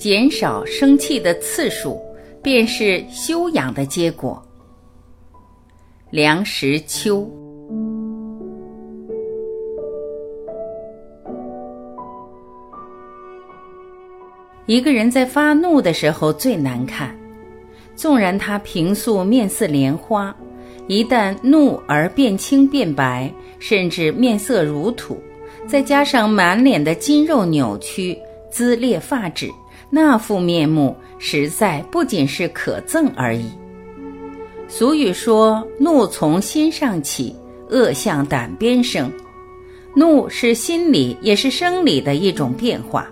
减少生气的次数，便是修养的结果。梁实秋。一个人在发怒的时候最难看，纵然他平素面似莲花，一旦怒而变青变白，甚至面色如土，再加上满脸的筋肉扭曲、眦裂发指。那副面目实在不仅是可憎而已。俗语说：“怒从心上起，恶向胆边生。”怒是心理也是生理的一种变化。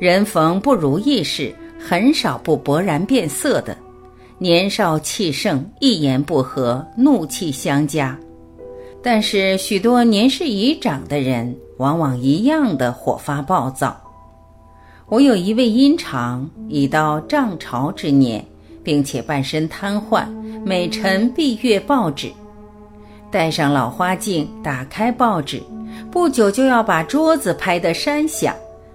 人逢不如意事，很少不勃然变色的。年少气盛，一言不合怒气相加。但是许多年事已长的人，往往一样的火发暴躁。我有一位阴长，已到涨潮之年，并且半身瘫痪，每晨必阅报纸，戴上老花镜，打开报纸，不久就要把桌子拍得山响，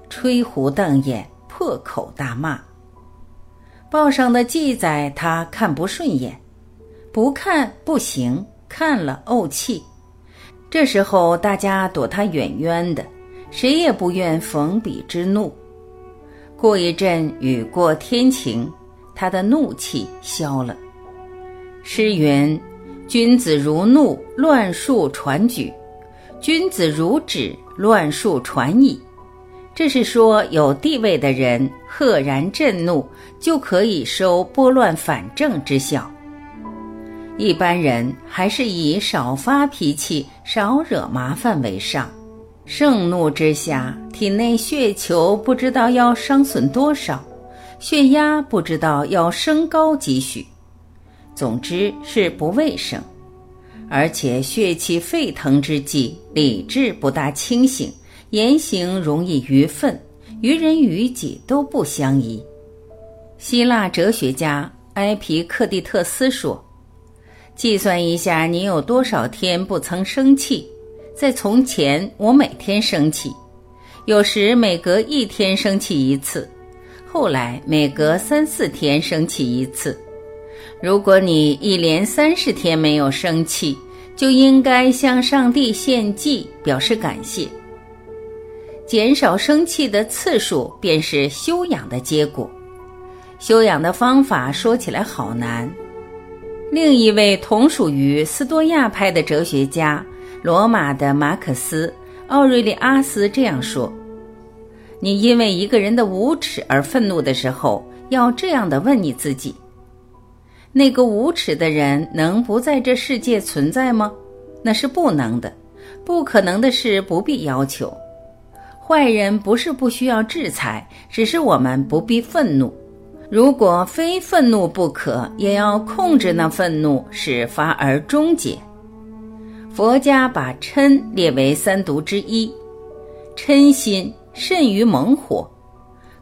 吹胡瞪眼，破口大骂。报上的记载他看不顺眼，不看不行，看了怄气。这时候大家躲他远远的，谁也不愿逢彼之怒。过一阵雨过天晴，他的怒气消了。诗云：“君子如怒，乱数传举；君子如止，乱数传矣。”这是说，有地位的人赫然震怒，就可以收拨乱反正之效。一般人还是以少发脾气、少惹麻烦为上。盛怒之下，体内血球不知道要伤损多少，血压不知道要升高几许，总之是不卫生。而且血气沸腾之际，理智不大清醒，言行容易愚愤，于人于己都不相宜。希腊哲学家埃皮克蒂特斯说：“计算一下，你有多少天不曾生气？”在从前，我每天生气，有时每隔一天生气一次，后来每隔三四天生气一次。如果你一连三十天没有生气，就应该向上帝献祭，表示感谢。减少生气的次数，便是修养的结果。修养的方法说起来好难。另一位同属于斯多亚派的哲学家。罗马的马可思·奥瑞利阿斯这样说：“你因为一个人的无耻而愤怒的时候，要这样的问你自己：那个无耻的人能不在这世界存在吗？那是不能的，不可能的事不必要求。坏人不是不需要制裁，只是我们不必愤怒。如果非愤怒不可，也要控制那愤怒，使发而终结。”佛家把嗔列为三毒之一，嗔心甚于猛火，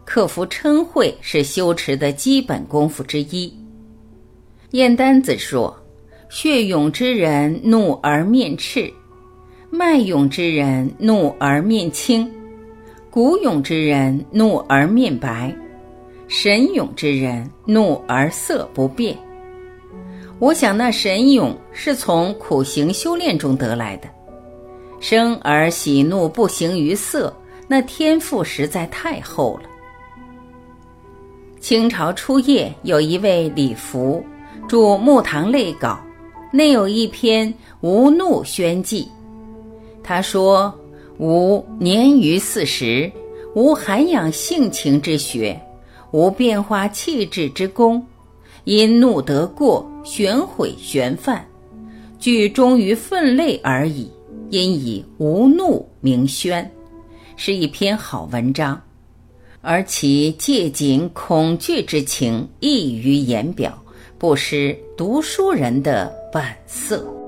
克服嗔恚是修持的基本功夫之一。燕丹子说：“血勇之人怒而面赤，脉勇之人怒而面青，骨勇之人怒而面白，神勇之人怒而色不变。”我想，那神勇是从苦行修炼中得来的。生而喜怒不形于色，那天赋实在太厚了。清朝初叶有一位李福，著《木堂类稿》，内有一篇《无怒宣记》。他说：“吾年逾四十，无涵养性情之学，无变化气质之功。”因怒得过，玄毁玄犯，具忠于分类而已。因以无怒名宣，是一篇好文章，而其借景恐惧之情溢于言表，不失读书人的本色。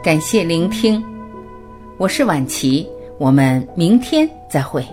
感谢聆听，我是晚琪，我们明天再会。